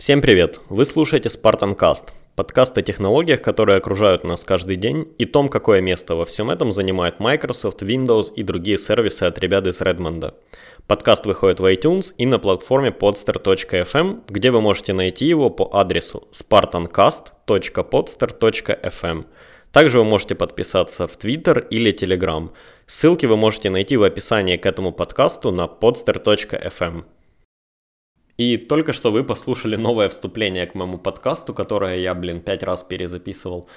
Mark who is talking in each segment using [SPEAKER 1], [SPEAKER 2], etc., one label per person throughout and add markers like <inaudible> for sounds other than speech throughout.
[SPEAKER 1] Всем привет! Вы слушаете Spartan Cast, подкаст о технологиях, которые окружают нас каждый день, и том, какое место во всем этом занимает Microsoft, Windows и другие сервисы от ребят из Redmond. Подкаст выходит в iTunes и на платформе podster.fm, где вы можете найти его по адресу spartancast.podster.fm. Также вы можете подписаться в Twitter или Telegram. Ссылки вы можете найти в описании к этому подкасту на podster.fm. И только что вы послушали новое вступление к моему подкасту, которое я, блин, пять раз перезаписывал.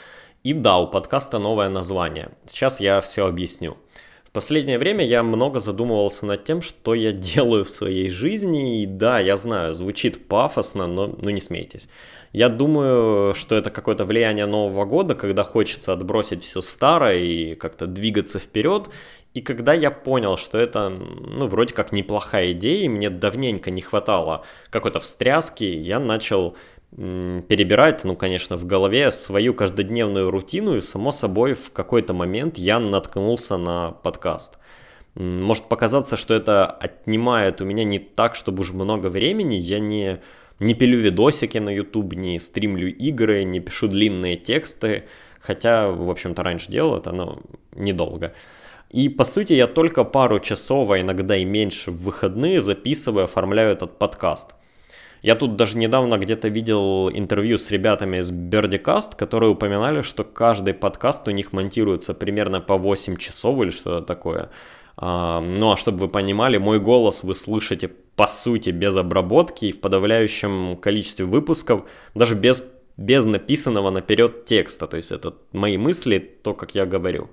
[SPEAKER 1] И да, у подкаста новое название. Сейчас я все объясню. В последнее время я много задумывался над тем, что я <laughs> делаю в своей жизни. И да, я знаю, звучит пафосно, но ну не смейтесь. Я думаю, что это какое-то влияние Нового года, когда хочется отбросить все старое и как-то двигаться вперед. И когда я понял, что это, ну, вроде как неплохая идея, и мне давненько не хватало какой-то встряски, я начал перебирать, ну, конечно, в голове свою каждодневную рутину, и, само собой, в какой-то момент я наткнулся на подкаст. Может показаться, что это отнимает у меня не так, чтобы уж много времени, я не не пилю видосики на YouTube, не стримлю игры, не пишу длинные тексты, хотя, в общем-то, раньше делал это, но недолго. И, по сути, я только пару часов, а иногда и меньше в выходные записываю, оформляю этот подкаст. Я тут даже недавно где-то видел интервью с ребятами из Birdicast, которые упоминали, что каждый подкаст у них монтируется примерно по 8 часов или что-то такое. А, ну а чтобы вы понимали, мой голос вы слышите по сути без обработки и в подавляющем количестве выпусков, даже без, без написанного наперед текста. То есть это мои мысли, то, как я говорю.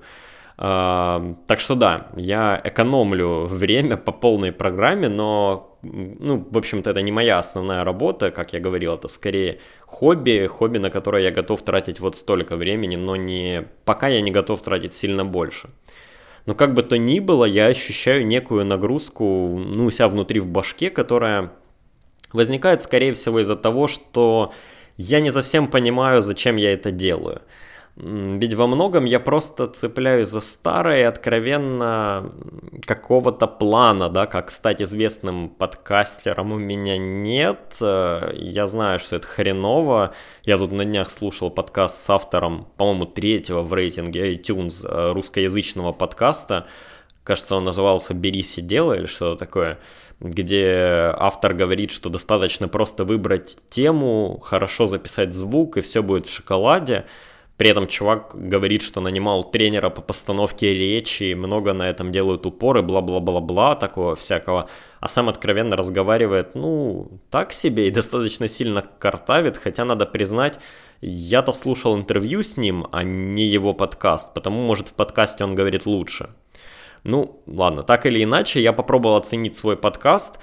[SPEAKER 1] Так что да, я экономлю время по полной программе, но, ну, в общем-то, это не моя основная работа, как я говорил, это скорее хобби, хобби, на которое я готов тратить вот столько времени, но не, пока я не готов тратить сильно больше. Но как бы то ни было, я ощущаю некую нагрузку, ну, у себя внутри в башке, которая возникает, скорее всего, из-за того, что я не совсем понимаю, зачем я это делаю. Ведь во многом я просто цепляюсь за старое откровенно какого-то плана, да, как стать известным подкастером у меня нет. Э, я знаю, что это хреново. Я тут на днях слушал подкаст с автором, по-моему, третьего в рейтинге iTunes э, русскоязычного подкаста. Кажется, он назывался «Берись и делай» или что-то такое где автор говорит, что достаточно просто выбрать тему, хорошо записать звук, и все будет в шоколаде. При этом чувак говорит, что нанимал тренера по постановке речи, много на этом делают упоры, бла-бла-бла-бла, такого всякого. А сам откровенно разговаривает, ну, так себе и достаточно сильно картавит, хотя надо признать, я-то слушал интервью с ним, а не его подкаст, потому, может, в подкасте он говорит лучше. Ну, ладно, так или иначе, я попробовал оценить свой подкаст,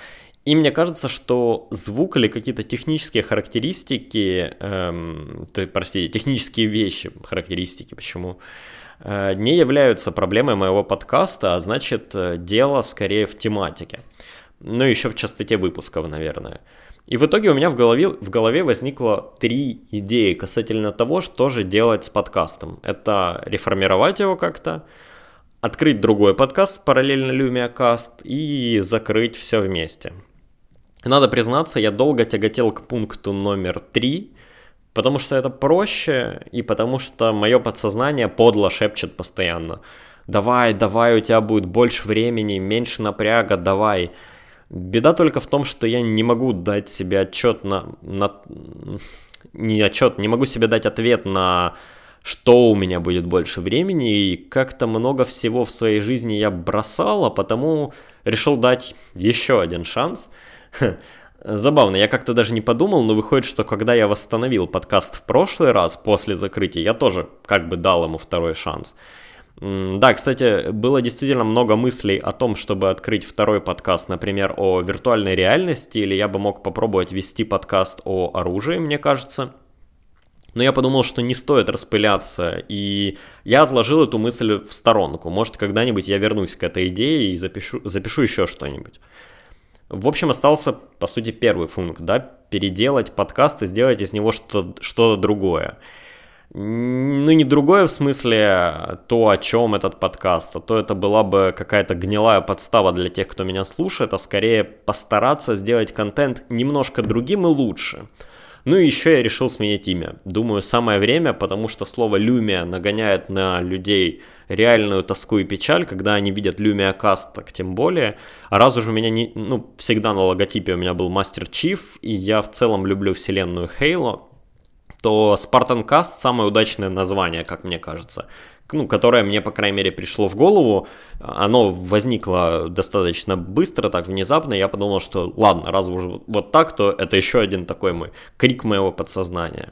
[SPEAKER 1] и мне кажется, что звук или какие-то технические характеристики, эм, то, простите, технические вещи, характеристики, почему, э, не являются проблемой моего подкаста, а значит, э, дело скорее в тематике. Ну, еще в частоте выпусков, наверное. И в итоге у меня в голове, в голове возникло три идеи касательно того, что же делать с подкастом. Это реформировать его как-то, открыть другой подкаст параллельно LumiaCast и закрыть все вместе. Надо признаться, я долго тяготел к пункту номер три, потому что это проще и потому что мое подсознание подло шепчет постоянно. Давай, давай, у тебя будет больше времени, меньше напряга, давай. Беда только в том, что я не могу дать себе отчет на... на не отчет, не могу себе дать ответ на что у меня будет больше времени, и как-то много всего в своей жизни я бросал, а потому решил дать еще один шанс – Забавно, я как-то даже не подумал, но выходит, что когда я восстановил подкаст в прошлый раз после закрытия, я тоже как бы дал ему второй шанс. Да, кстати, было действительно много мыслей о том, чтобы открыть второй подкаст, например, о виртуальной реальности, или я бы мог попробовать вести подкаст о оружии, мне кажется. Но я подумал, что не стоит распыляться, и я отложил эту мысль в сторонку. Может, когда-нибудь я вернусь к этой идее и запишу, запишу еще что-нибудь. В общем, остался, по сути, первый пункт, да, переделать подкаст и сделать из него что-то что другое. Ну, не другое в смысле то, о чем этот подкаст, а то это была бы какая-то гнилая подстава для тех, кто меня слушает, а скорее постараться сделать контент немножко другим и лучше. Ну и еще я решил сменить имя. Думаю, самое время, потому что слово «люмия» нагоняет на людей реальную тоску и печаль, когда они видят Lumia Cast, так тем более. А раз уже у меня не, ну, всегда на логотипе у меня был Master Chief, и я в целом люблю вселенную Halo, то Spartan Cast самое удачное название, как мне кажется ну, которое мне, по крайней мере, пришло в голову, оно возникло достаточно быстро, так внезапно, я подумал, что ладно, раз уже вот так, то это еще один такой мой крик моего подсознания.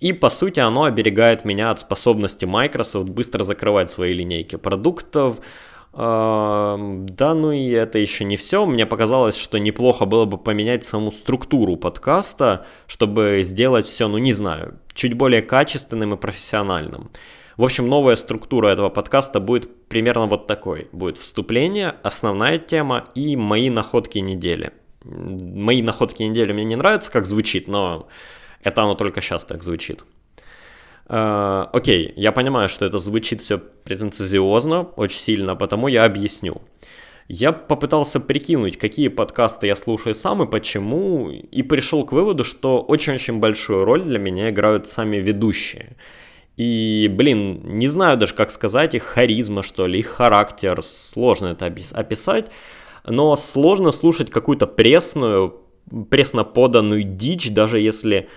[SPEAKER 1] И, по сути, оно оберегает меня от способности Microsoft быстро закрывать свои линейки продуктов. Да, ну и это еще не все. Мне показалось, что неплохо было бы поменять саму структуру подкаста, чтобы сделать все, ну не знаю, чуть более качественным и профессиональным. В общем, новая структура этого подкаста будет примерно вот такой. Будет вступление, основная тема и мои находки недели. Мои находки недели мне не нравятся, как звучит, но это оно только сейчас так звучит. Uh, окей, я понимаю, что это звучит все претенциозно, очень сильно, потому я объясню. Я попытался прикинуть, какие подкасты я слушаю сам и почему, и пришел к выводу, что очень-очень большую роль для меня играют сами ведущие. И, блин, не знаю даже, как сказать, их харизма, что ли, их характер, сложно это описать, но сложно слушать какую-то пресную, пресно поданную дичь, даже если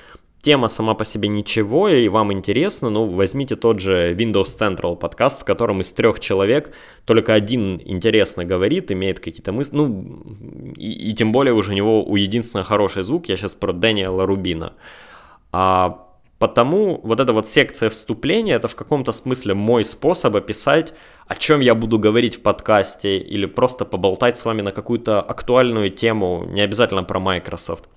[SPEAKER 1] тема сама по себе ничего, и вам интересно, ну, возьмите тот же Windows Central подкаст, в котором из трех человек только один интересно говорит, имеет какие-то мысли, ну, и, и тем более уже у него у единственного хороший звук, я сейчас про Дэниела Рубина. А Потому вот эта вот секция вступления, это в каком-то смысле мой способ описать, о чем я буду говорить в подкасте, или просто поболтать с вами на какую-то актуальную тему, не обязательно про Microsoft.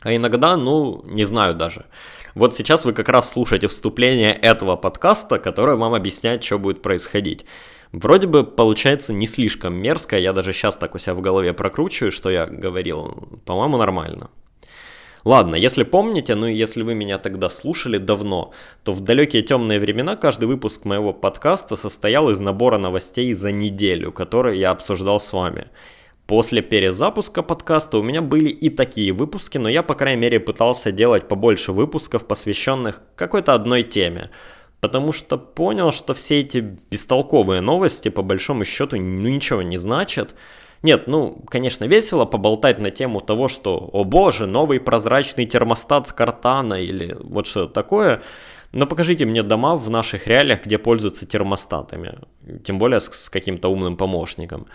[SPEAKER 1] А иногда, ну, не знаю даже. Вот сейчас вы как раз слушаете вступление этого подкаста, которое вам объясняет, что будет происходить. Вроде бы получается не слишком мерзко, я даже сейчас так у себя в голове прокручиваю, что я говорил. По-моему, нормально. Ладно, если помните, ну и если вы меня тогда слушали давно, то в далекие темные времена каждый выпуск моего подкаста состоял из набора новостей за неделю, которые я обсуждал с вами. После перезапуска подкаста у меня были и такие выпуски, но я, по крайней мере, пытался делать побольше выпусков, посвященных какой-то одной теме. Потому что понял, что все эти бестолковые новости, по большому счету, ну ничего не значат. Нет, ну, конечно, весело поболтать на тему того, что, о боже, новый прозрачный термостат с картана или вот что-то такое. Но покажите мне дома в наших реалиях, где пользуются термостатами, тем более с, с каким-то умным помощником.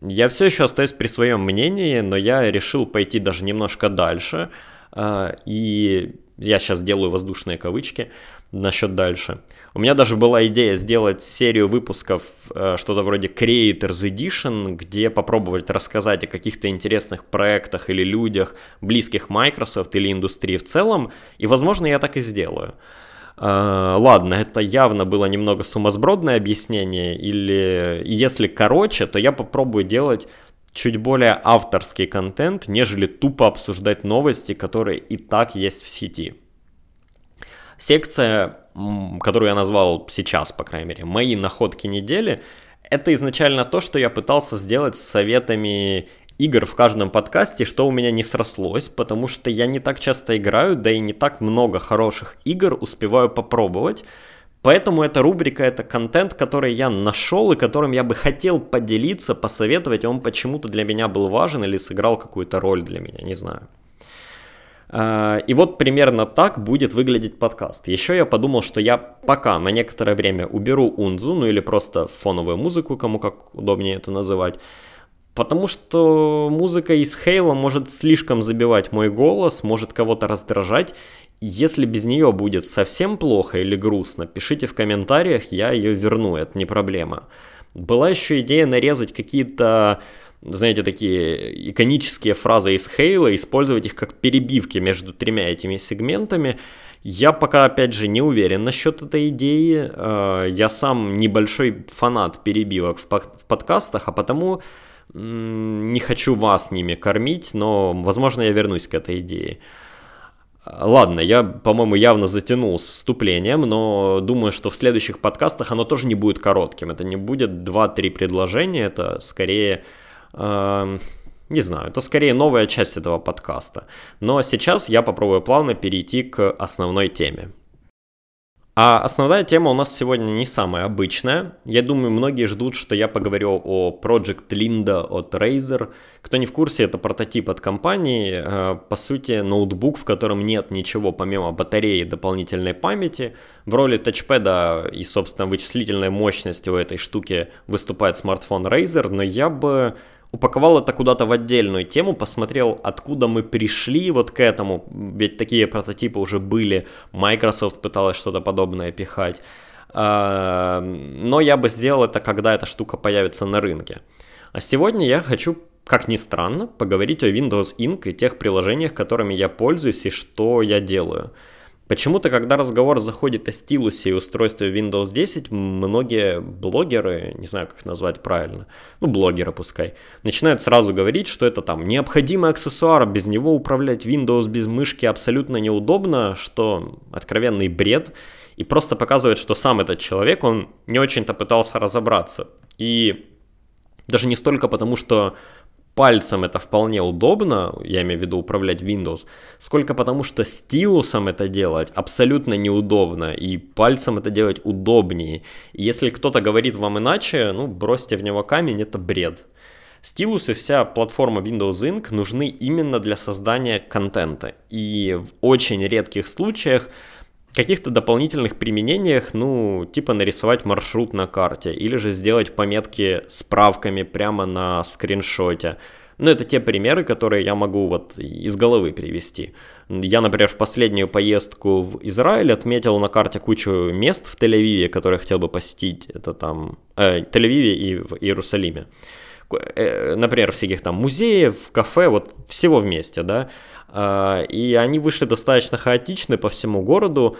[SPEAKER 1] Я все еще остаюсь при своем мнении, но я решил пойти даже немножко дальше. Э, и я сейчас делаю воздушные кавычки насчет дальше. У меня даже была идея сделать серию выпусков, э, что-то вроде Creators Edition, где попробовать рассказать о каких-то интересных проектах или людях, близких Microsoft или индустрии в целом, и, возможно, я так и сделаю. Uh, ладно, это явно было немного сумасбродное объяснение, или если короче, то я попробую делать чуть более авторский контент, нежели тупо обсуждать новости, которые и так есть в сети. Секция, которую я назвал сейчас, по крайней мере, «Мои находки недели», это изначально то, что я пытался сделать с советами игр в каждом подкасте, что у меня не срослось, потому что я не так часто играю, да и не так много хороших игр успеваю попробовать. Поэтому эта рубрика, это контент, который я нашел и которым я бы хотел поделиться, посоветовать, он почему-то для меня был важен или сыграл какую-то роль для меня, не знаю. А, и вот примерно так будет выглядеть подкаст. Еще я подумал, что я пока на некоторое время уберу унзу, ну или просто фоновую музыку, кому как удобнее это называть. Потому что музыка из Хейла может слишком забивать мой голос, может кого-то раздражать. Если без нее будет совсем плохо или грустно, пишите в комментариях, я ее верну, это не проблема. Была еще идея нарезать какие-то знаете, такие иконические фразы из Хейла, использовать их как перебивки между тремя этими сегментами. Я пока, опять же, не уверен насчет этой идеи. Э, я сам небольшой фанат перебивок в подкастах, а потому не хочу вас ними кормить, но, возможно, я вернусь к этой идее. Ладно, я, по-моему, явно затянул с вступлением, но думаю, что в следующих подкастах оно тоже не будет коротким. Это не будет 2-3 предложения, это скорее Не знаю, это скорее новая часть этого подкаста. Но сейчас я попробую плавно перейти к основной теме. А основная тема у нас сегодня не самая обычная. Я думаю, многие ждут, что я поговорю о Project Linda от Razer. Кто не в курсе, это прототип от компании. Э, по сути, ноутбук, в котором нет ничего помимо батареи и дополнительной памяти. В роли тачпеда и, собственно, вычислительной мощности у этой штуки выступает смартфон Razer, но я бы упаковал это куда-то в отдельную тему, посмотрел, откуда мы пришли вот к этому, ведь такие прототипы уже были, Microsoft пыталась что-то подобное пихать, а, но я бы сделал это, когда эта штука появится на рынке. А сегодня я хочу, как ни странно, поговорить о Windows Ink и тех приложениях, которыми я пользуюсь и что я делаю. Почему-то, когда разговор заходит о стилусе и устройстве Windows 10, многие блогеры, не знаю, как их назвать правильно, ну, блогеры пускай, начинают сразу говорить, что это там необходимый аксессуар, без него управлять Windows без мышки абсолютно неудобно, что откровенный бред, и просто показывает, что сам этот человек, он не очень-то пытался разобраться. И даже не столько потому, что пальцем это вполне удобно, я имею в виду управлять Windows, сколько потому что стилусом это делать абсолютно неудобно, и пальцем это делать удобнее. И если кто-то говорит вам иначе, ну, бросьте в него камень, это бред. Стилус и вся платформа Windows Ink нужны именно для создания контента. И в очень редких случаях каких-то дополнительных применениях, ну, типа нарисовать маршрут на карте, или же сделать пометки справками прямо на скриншоте. Ну, это те примеры, которые я могу вот из головы привести. Я, например, в последнюю поездку в Израиль отметил на карте кучу мест в Тель-Авиве, которые хотел бы посетить. Это там э, Тель-Авиве и в Иерусалиме. Э, например, всяких там музеев, кафе, вот всего вместе, да. А, и они вышли достаточно хаотичны по всему городу,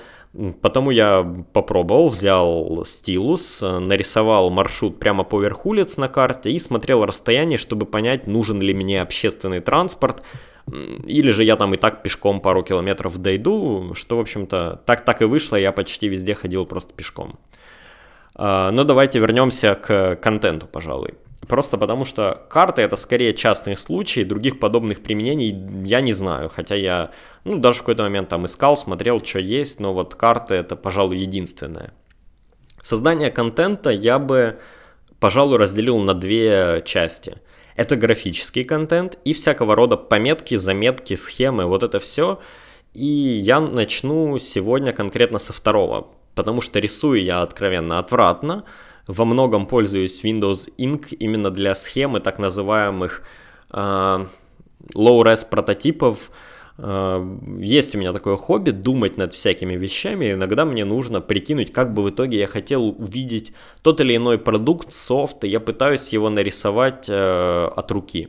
[SPEAKER 1] потому я попробовал, взял стилус, нарисовал маршрут прямо поверх улиц на карте и смотрел расстояние, чтобы понять, нужен ли мне общественный транспорт, или же я там и так пешком пару километров дойду, что, в общем-то, так, так и вышло, я почти везде ходил просто пешком. А, но давайте вернемся к контенту, пожалуй. Просто потому что карты это скорее частный случай, других подобных применений я не знаю. Хотя я, ну, даже в какой-то момент там искал, смотрел, что есть, но вот карты это, пожалуй, единственное. Создание контента я бы, пожалуй, разделил на две части. Это графический контент и всякого рода пометки, заметки, схемы, вот это все. И я начну сегодня конкретно со второго, потому что рисую я откровенно отвратно, во многом пользуюсь Windows Ink именно для схемы так называемых э, low-res прототипов. Э, есть у меня такое хобби думать над всякими вещами. Иногда мне нужно прикинуть, как бы в итоге я хотел увидеть тот или иной продукт, софт, и я пытаюсь его нарисовать э, от руки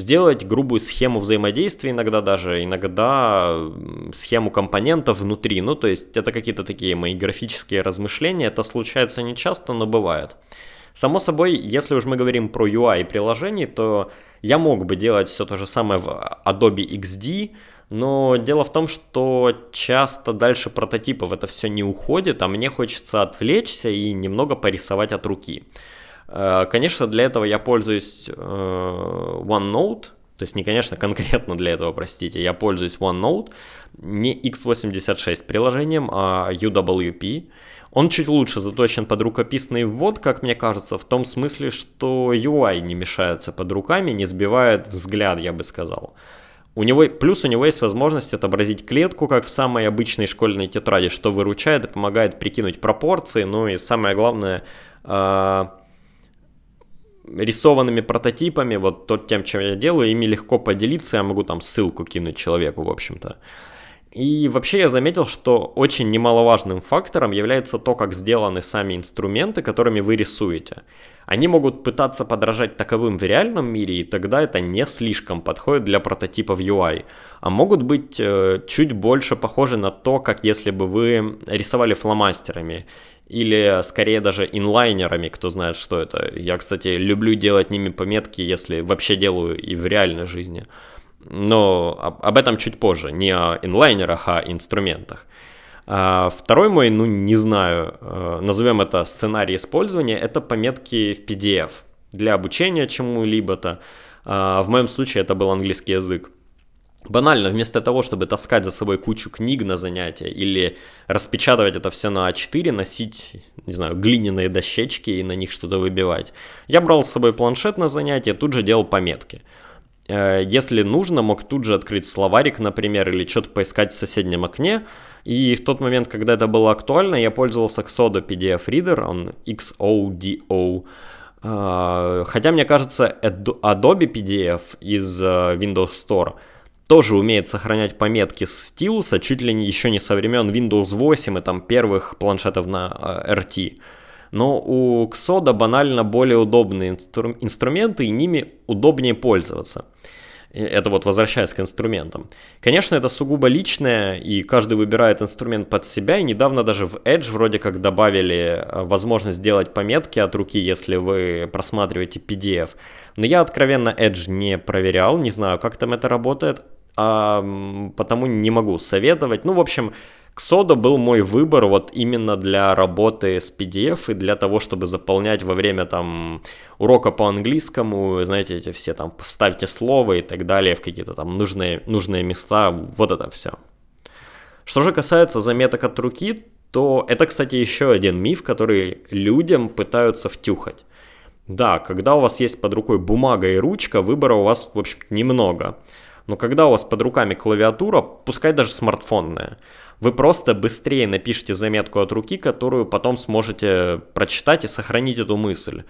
[SPEAKER 1] сделать грубую схему взаимодействия иногда даже, иногда схему компонентов внутри. Ну, то есть это какие-то такие мои графические размышления. Это случается не часто, но бывает. Само собой, если уж мы говорим про UI приложений, то я мог бы делать все то же самое в Adobe XD, но дело в том, что часто дальше прототипов это все не уходит, а мне хочется отвлечься и немного порисовать от руки. Э, конечно, для этого я пользуюсь э, OneNote, то есть не, конечно, конкретно для этого, простите, я пользуюсь OneNote, не x86 приложением, а UWP. Он чуть лучше заточен под рукописный ввод, как мне кажется, в том смысле, что UI не мешается под руками, не сбивает взгляд, я бы сказал. У него, плюс у него есть возможность отобразить клетку, как в самой обычной школьной тетради, что выручает и помогает прикинуть пропорции, ну и самое главное, э, рисованными прототипами, вот тот тем, чем я делаю, ими легко поделиться, я могу там ссылку кинуть человеку, в общем-то. И вообще я заметил, что очень немаловажным фактором является то, как сделаны сами инструменты, которыми вы рисуете. Они могут пытаться подражать таковым в реальном мире, и тогда это не слишком подходит для прототипов UI. А могут быть э, чуть больше похожи на то, как если бы вы рисовали фломастерами или скорее даже инлайнерами, кто знает, что это. Я, кстати, люблю делать ними пометки, если вообще делаю и в реальной жизни. Но об этом чуть позже, не о инлайнерах, а о инструментах. А второй мой, ну не знаю, э, назовем это сценарий использования, это пометки в PDF для обучения чему-либо-то. А, в моем случае это был английский язык. Банально, вместо того, чтобы таскать за собой кучу книг на занятия или распечатывать это все на А4, носить, не знаю, глиняные дощечки и на них что-то выбивать, я брал с собой планшет на занятия, тут же делал пометки. Э, если нужно, мог тут же открыть словарик, например, или что-то поискать в соседнем окне. И в тот момент, когда это было актуально, я пользовался Xodo PDF Reader, он XODO. Э, хотя, мне кажется, Adobe PDF из э, Windows Store – тоже умеет сохранять пометки с стилуса, чуть ли не еще не со времен Windows 8 и там первых планшетов на RT. Но у Xoda банально более удобные инстру- инструменты, и ними удобнее пользоваться. Это вот возвращаясь к инструментам. Конечно, это сугубо личное, и каждый выбирает инструмент под себя, и недавно даже в Edge вроде как добавили э, возможность сделать пометки от руки, если вы просматриваете PDF. Но я откровенно Edge не проверял, не знаю, как там это работает а, потому не могу советовать. Ну, в общем, Xodo был мой выбор вот именно для работы с PDF и для того, чтобы заполнять во время там урока по английскому, знаете, эти все там вставьте слово и так далее в какие-то там нужные, нужные места, вот это все. Что же касается заметок от руки, то это, кстати, еще один миф, который людям пытаются втюхать. Да, когда у вас есть под рукой бумага и ручка, выбора у вас, в общем, немного. Но когда у вас под руками клавиатура, пускай даже смартфонная, вы просто быстрее напишите заметку от руки, которую потом сможете прочитать и сохранить эту мысль.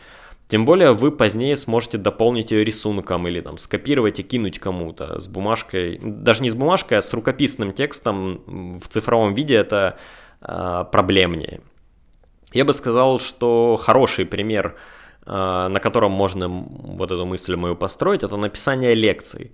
[SPEAKER 1] Тем более вы позднее сможете дополнить ее рисунком или там скопировать и кинуть кому-то с бумажкой, даже не с бумажкой, а с рукописным текстом в цифровом виде это э, проблемнее. Я бы сказал, что хороший пример, э, на котором можно вот эту мысль мою построить, это написание лекций.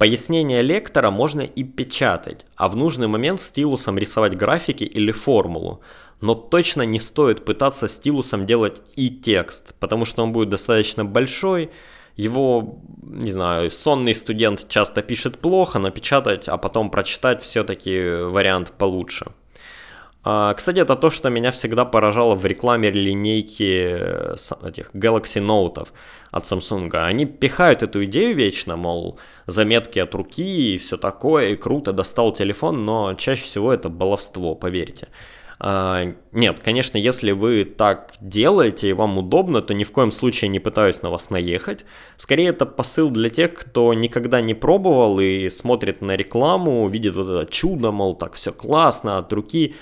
[SPEAKER 1] Пояснение лектора можно и печатать, а в нужный момент стилусом рисовать графики или формулу. Но точно не стоит пытаться стилусом делать и текст, потому что он будет достаточно большой, его, не знаю, сонный студент часто пишет плохо, напечатать, а потом прочитать все-таки вариант получше. А, кстати, это то, что меня всегда поражало в рекламе линейки э, этих Galaxy Note от Samsung. Они пихают эту идею вечно, мол, заметки от руки и все такое, и круто, достал телефон, но чаще всего это баловство, поверьте. Uh, нет, конечно, если вы так делаете и вам удобно, то ни в коем случае не пытаюсь на вас наехать. Скорее, это посыл для тех, кто никогда не пробовал и смотрит на рекламу, видит вот это чудо, мол, так все классно от руки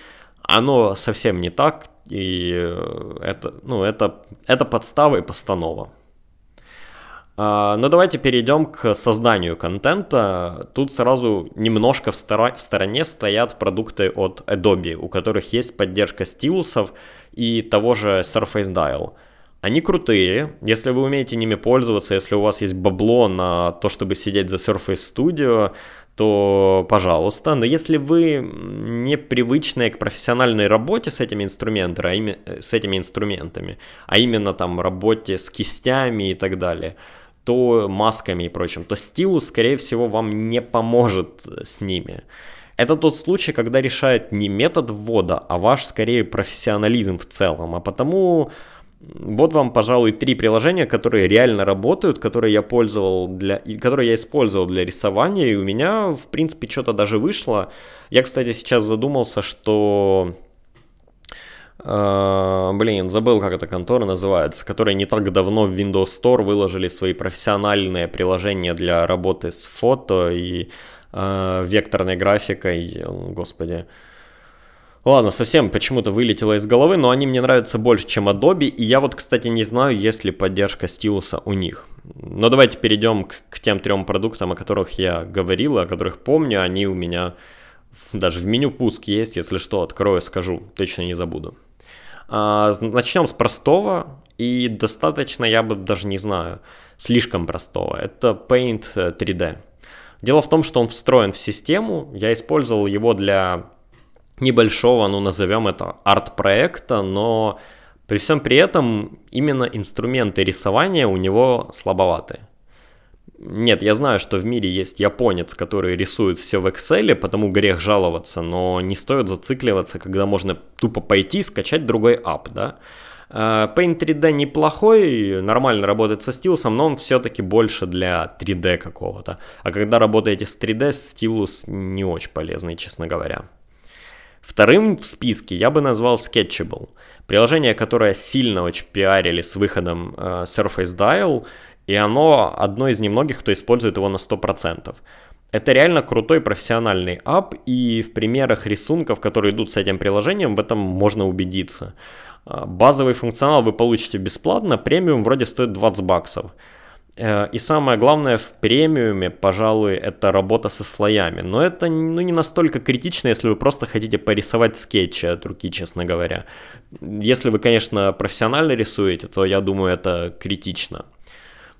[SPEAKER 1] оно совсем не так, и э, это, ну, это, это подстава и постанова. А, но давайте перейдем к созданию контента. Тут сразу немножко в, стор- в стороне стоят продукты от Adobe, у которых есть поддержка стилусов и того же Surface Dial. Они крутые, если вы умеете ними пользоваться, если у вас есть бабло на то, чтобы сидеть за Surface Studio, то пожалуйста. Но если вы не привычные к профессиональной работе с этими инструментами, а с этими инструментами, а именно там работе с кистями и так далее, то масками и прочим, то стилус, скорее всего, вам не поможет с ними. Это тот случай, когда решает не метод ввода, а ваш, скорее, профессионализм в целом. А потому вот вам, пожалуй, три приложения, которые реально работают, которые я пользовал для, которые я использовал для рисования, и у меня, в принципе, что-то даже вышло. Я, кстати, сейчас задумался, что Uh, блин, забыл, как эта контора называется, которая не так давно в Windows Store выложили свои профессиональные приложения для работы с фото и uh, векторной графикой, господи. Ладно, совсем почему-то вылетело из головы, но они мне нравятся больше, чем Adobe, и я вот, кстати, не знаю, есть ли поддержка стилуса у них. Но давайте перейдем к, к тем трем продуктам, о которых я говорил, о которых помню, они у меня даже в меню пуск есть, если что, открою, скажу, точно не забуду. А, начнем с простого, и достаточно, я бы даже не знаю, слишком простого. Это Paint 3D. Дело в том, что он встроен в систему, я использовал его для небольшого, ну назовем это арт-проекта, но при всем при этом именно инструменты рисования у него слабоваты. Нет, я знаю, что в мире есть японец, который рисует все в Excel, потому грех жаловаться, но не стоит зацикливаться, когда можно тупо пойти и скачать другой ап, да. Э, Paint 3D неплохой, нормально работает со стилусом, но он все-таки больше для 3D какого-то. А когда работаете с 3D, стилус не очень полезный, честно говоря. Вторым в списке я бы назвал Sketchable. Приложение, которое сильно очень пиарили с выходом э, Surface Dial, и оно одно из немногих, кто использует его на 100%. Это реально крутой профессиональный ап, и в примерах рисунков, которые идут с этим приложением, в этом можно убедиться. А, базовый функционал вы получите бесплатно, премиум вроде стоит 20 баксов. Э, и самое главное в премиуме, пожалуй, это работа со слоями. Но это ну, не настолько критично, если вы просто хотите порисовать скетчи от руки, честно говоря. Если вы, конечно, профессионально рисуете, то я думаю, это критично.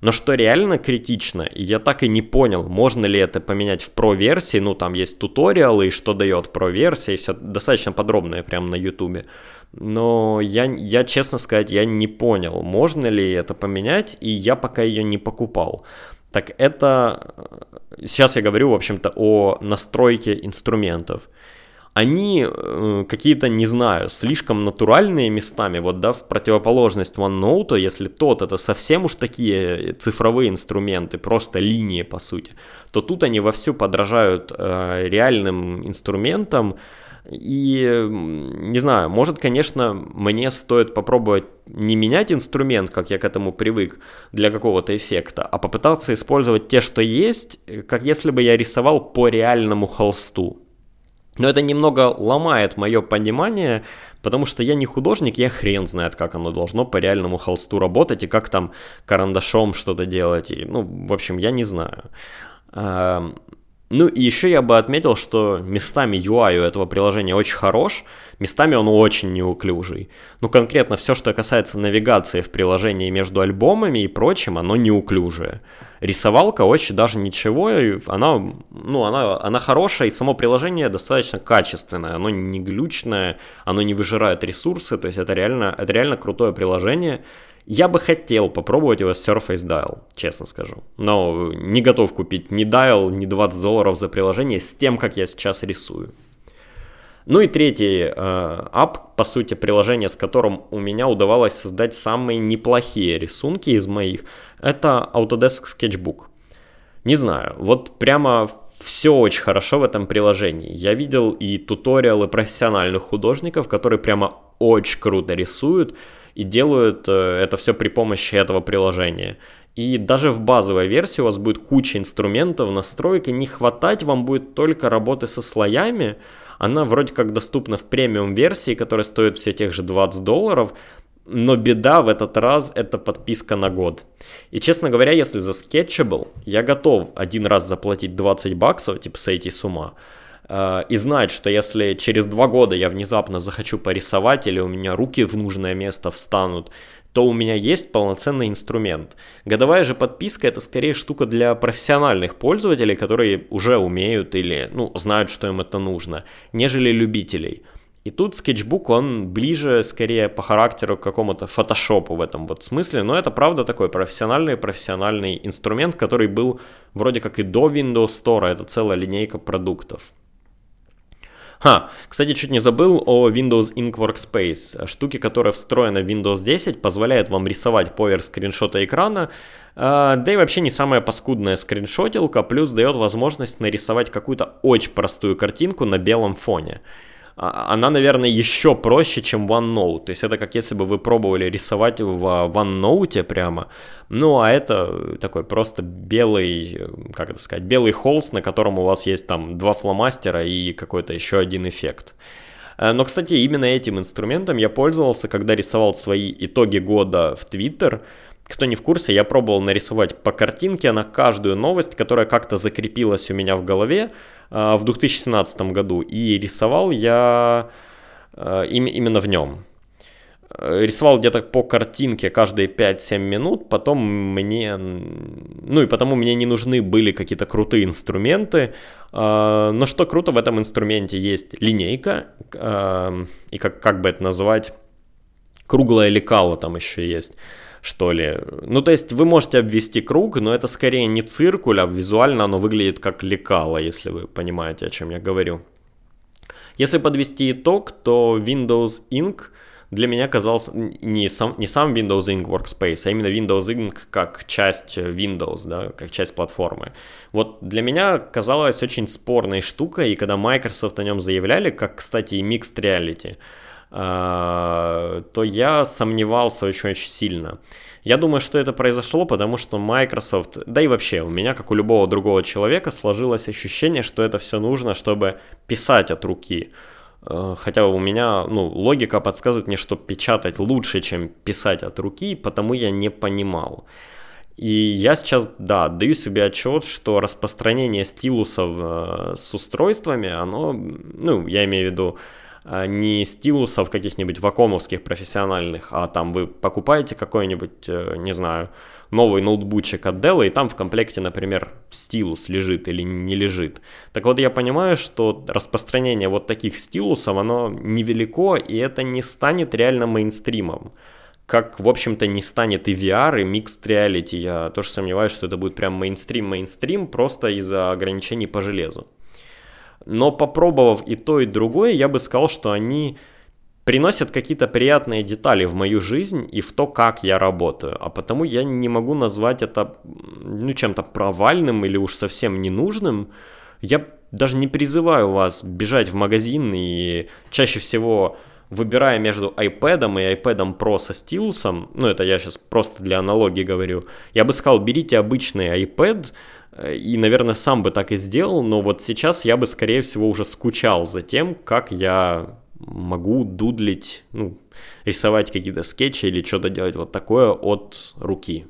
[SPEAKER 1] Но что реально критично, я так и не понял, можно ли это поменять в Pro-версии, ну там есть туториалы, и что дает Pro-версия, и все достаточно подробное прямо на YouTube. Но я, я, честно сказать, я не понял, можно ли это поменять, и я пока ее не покупал. Так это, сейчас я говорю, в общем-то, о настройке инструментов они э, какие-то, не знаю, слишком натуральные местами, вот, да, в противоположность OneNote, если тот это совсем уж такие цифровые инструменты, просто линии, по сути, то тут они вовсю подражают э, реальным инструментам, и, не знаю, может, конечно, мне стоит попробовать не менять инструмент, как я к этому привык, для какого-то эффекта, а попытаться использовать те, что есть, как если бы я рисовал по реальному холсту. Но это немного ломает мое понимание, потому что я не художник, я хрен знает, как оно должно по реальному холсту работать и как там карандашом что-то делать. И, ну, в общем, я не знаю. Ну и еще я бы отметил, что местами UI у этого приложения очень хорош, местами он очень неуклюжий. Ну конкретно все, что касается навигации в приложении между альбомами и прочим, оно неуклюжее. Рисовалка очень даже ничего, она, ну, она, она хорошая, и само приложение достаточно качественное, оно не глючное, оно не выжирает ресурсы, то есть это реально, это реально крутое приложение. Я бы хотел попробовать его Surface Dial, честно скажу. Но не готов купить ни Dial, ни 20 долларов за приложение с тем, как я сейчас рисую. Ну и третий э, по сути, приложение, с которым у меня удавалось создать самые неплохие рисунки из моих, это Autodesk Sketchbook. Не знаю, вот прямо все очень хорошо в этом приложении. Я видел и туториалы профессиональных художников, которые прямо очень круто рисуют и делают э, это все при помощи этого приложения. И даже в базовой версии у вас будет куча инструментов, настроек, и не хватать вам будет только работы со слоями. Она вроде как доступна в премиум версии, которая стоит все тех же 20 долларов, но беда в этот раз это подписка на год. И честно говоря, если за Sketchable я готов один раз заплатить 20 баксов, типа сойти с ума, и знать, что если через два года я внезапно захочу порисовать или у меня руки в нужное место встанут, то у меня есть полноценный инструмент. Годовая же подписка это скорее штука для профессиональных пользователей, которые уже умеют или ну, знают, что им это нужно, нежели любителей. И тут скетчбук, он ближе скорее по характеру к какому-то фотошопу в этом вот смысле, но это правда такой профессиональный профессиональный инструмент, который был вроде как и до Windows Store, это целая линейка продуктов. Ха, кстати, чуть не забыл о Windows Ink Workspace, штуке, которая встроена в Windows 10, позволяет вам рисовать поверх скриншота экрана, а, да и вообще не самая паскудная скриншотилка, плюс дает возможность нарисовать какую-то очень простую картинку на белом фоне. А, она, наверное, еще проще, чем OneNote. То есть это как если бы вы пробовали рисовать в OneNote прямо. Ну, а это такой просто белый, как это сказать, белый холст, на котором у вас есть там два фломастера и какой-то еще один эффект. Э, но, кстати, именно этим инструментом я пользовался, когда рисовал свои итоги года в Twitter. Кто не в курсе, я пробовал нарисовать по картинке на каждую новость, которая как-то закрепилась у меня в голове э, в 2017 году. И рисовал я э, именно в нем. Э, рисовал где-то по картинке каждые 5-7 минут, потом мне, ну и потому мне не нужны были какие-то крутые инструменты, но что круто в этом инструменте есть линейка, и как, как бы это назвать, круглое лекало там еще есть что ли. Ну, то есть вы можете обвести круг, но это скорее не циркуль, а визуально оно выглядит как лекало, если вы понимаете, о чем я говорю. Если подвести итог, то Windows Ink для меня казался не сам, не сам Windows Inc. Workspace, а именно Windows Inc. как часть Windows, да, как часть платформы. Вот для меня казалось очень спорной штукой, и когда Microsoft о нем заявляли, как, кстати, и Mixed Reality, то я сомневался очень-очень сильно. Я думаю, что это произошло, потому что Microsoft, да и вообще у меня, как у любого другого человека, сложилось ощущение, что это все нужно, чтобы писать от руки. Э, хотя у меня, ну, логика подсказывает мне, что печатать лучше, чем писать от руки, потому я не понимал. И я сейчас, да, даю себе отчет, что распространение стилусов э, с устройствами, оно, ну, я имею в виду, э, не стилусов каких-нибудь вакуумовских профессиональных, а там вы покупаете какой-нибудь, не знаю, новый ноутбучик от Dell, и там в комплекте, например, стилус лежит или не лежит. Так вот, я понимаю, что распространение вот таких стилусов, оно невелико, и это не станет реально мейнстримом. Как, в общем-то, не станет и VR, и Mixed Reality. Я тоже сомневаюсь, что это будет прям мейнстрим-мейнстрим, просто из-за ограничений по железу. Но попробовав и то, и другое, я бы сказал, что они приносят какие-то приятные детали в мою жизнь и в то, как я работаю. А потому я не могу назвать это ну, чем-то провальным или уж совсем ненужным. Я даже не призываю вас бежать в магазин и чаще всего выбирая между iPad и iPad Pro со стилусом, ну это я сейчас просто для аналогии говорю, я бы сказал, берите обычный iPad, и, наверное, сам бы так и сделал, но вот сейчас я бы, скорее всего, уже скучал за тем, как я могу дудлить, ну, рисовать какие-то скетчи или что-то делать вот такое от руки.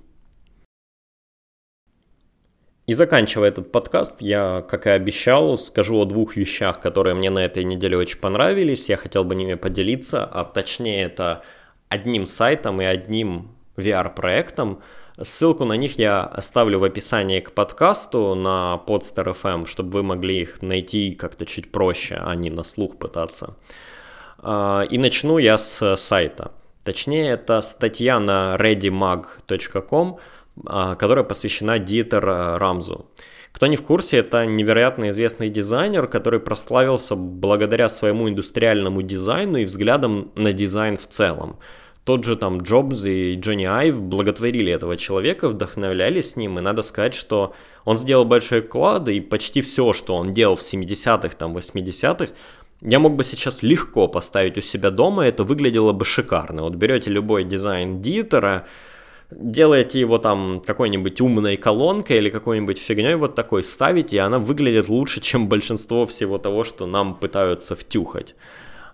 [SPEAKER 1] И заканчивая этот подкаст, я, как и обещал, скажу о двух вещах, которые мне на этой неделе очень понравились. Я хотел бы ними поделиться, а точнее это одним сайтом и одним VR-проектом. Ссылку на них я оставлю в описании к подкасту на Podster.fm, чтобы вы могли их найти как-то чуть проще, а не на слух пытаться. А, и начну я с сайта. Точнее, это статья на readymag.com, а, которая посвящена Дитер Рамзу. Кто не в курсе, это невероятно известный дизайнер, который прославился благодаря своему индустриальному дизайну и взглядам на дизайн в целом. Тот же там Джобс и Джонни Айв благотворили этого человека, вдохновлялись с ним, и надо сказать, что он сделал большой вклад, и почти все, что он делал в 70-х, там, 80-х, я мог бы сейчас легко поставить у себя дома, это выглядело бы шикарно. Вот берете любой дизайн дитера, делаете его там какой-нибудь умной колонкой или какой-нибудь фигней вот такой ставите, и она выглядит лучше, чем большинство всего того, что нам пытаются втюхать.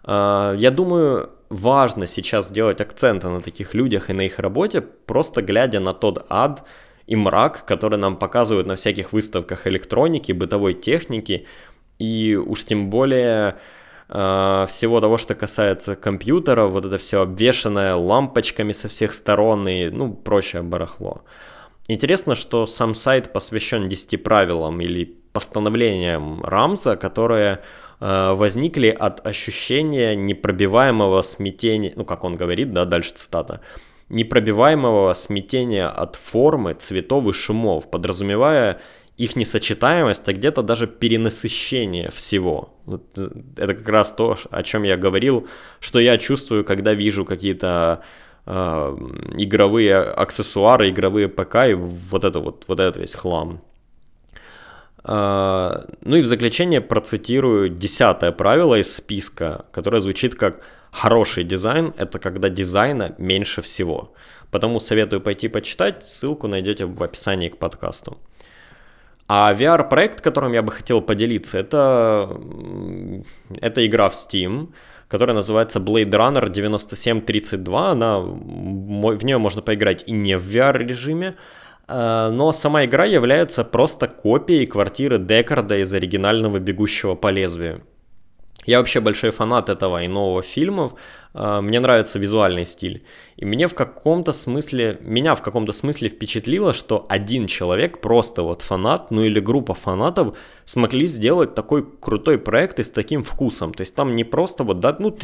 [SPEAKER 1] А, я думаю, важно сейчас сделать акценты на таких людях и на их работе, просто глядя на тот ад и мрак, который нам показывают на всяких выставках электроники, бытовой техники, и уж тем более э, всего того, что касается компьютера, вот это все обвешенное лампочками со всех сторон и, ну, прочее барахло. Интересно, что сам сайт посвящен 10 правилам или постановлениям Рамза, которые возникли от ощущения непробиваемого смятения, ну, как он говорит, да, дальше цитата, непробиваемого смятения от формы, цветов и шумов, подразумевая их несочетаемость, а где-то даже перенасыщение всего. Это как раз то, о чем я говорил, что я чувствую, когда вижу какие-то э, игровые аксессуары, игровые ПК и вот это вот, вот этот весь хлам. Э, ну и в заключение процитирую десятое правило из списка, которое звучит как «Хороший дизайн – это когда дизайна меньше всего». Потому советую пойти почитать, ссылку найдете в описании к подкасту. А VR-проект, которым я бы хотел поделиться, это, это игра в Steam, которая называется Blade Runner 9732. Она, в нее можно поиграть и не в VR-режиме, но сама игра является просто копией квартиры Декарда из оригинального «Бегущего по лезвию». Я вообще большой фанат этого и нового фильмов. А, мне нравится визуальный стиль. И мне в каком-то смысле, меня в каком-то смысле впечатлило, что один человек, просто вот фанат, ну или группа фанатов, смогли сделать такой крутой проект и с таким вкусом. То есть там не просто вот, да, ну,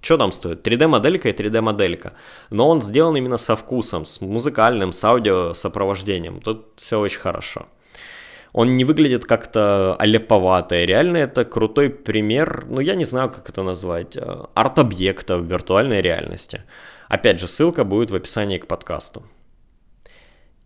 [SPEAKER 1] что там стоит? 3D-моделька и 3D-моделька. Но он сделан именно со вкусом, с музыкальным, с аудио сопровождением. Тут все очень хорошо. Он не выглядит как-то аляповато. И реально это крутой пример, ну я не знаю, как это назвать, э, арт-объекта в виртуальной реальности. Опять же, ссылка будет в описании к подкасту.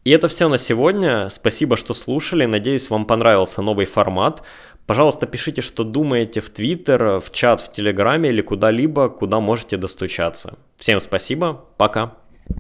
[SPEAKER 1] И это все на сегодня. Спасибо, что слушали. Надеюсь, вам понравился новый формат. Пожалуйста, пишите, что думаете в Твиттер, в чат в Телеграме или куда-либо, куда можете достучаться. Всем спасибо. Пока.